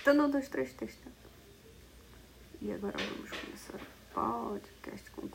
Testando, um, dois, três, testando. E agora vamos começar o podcast com.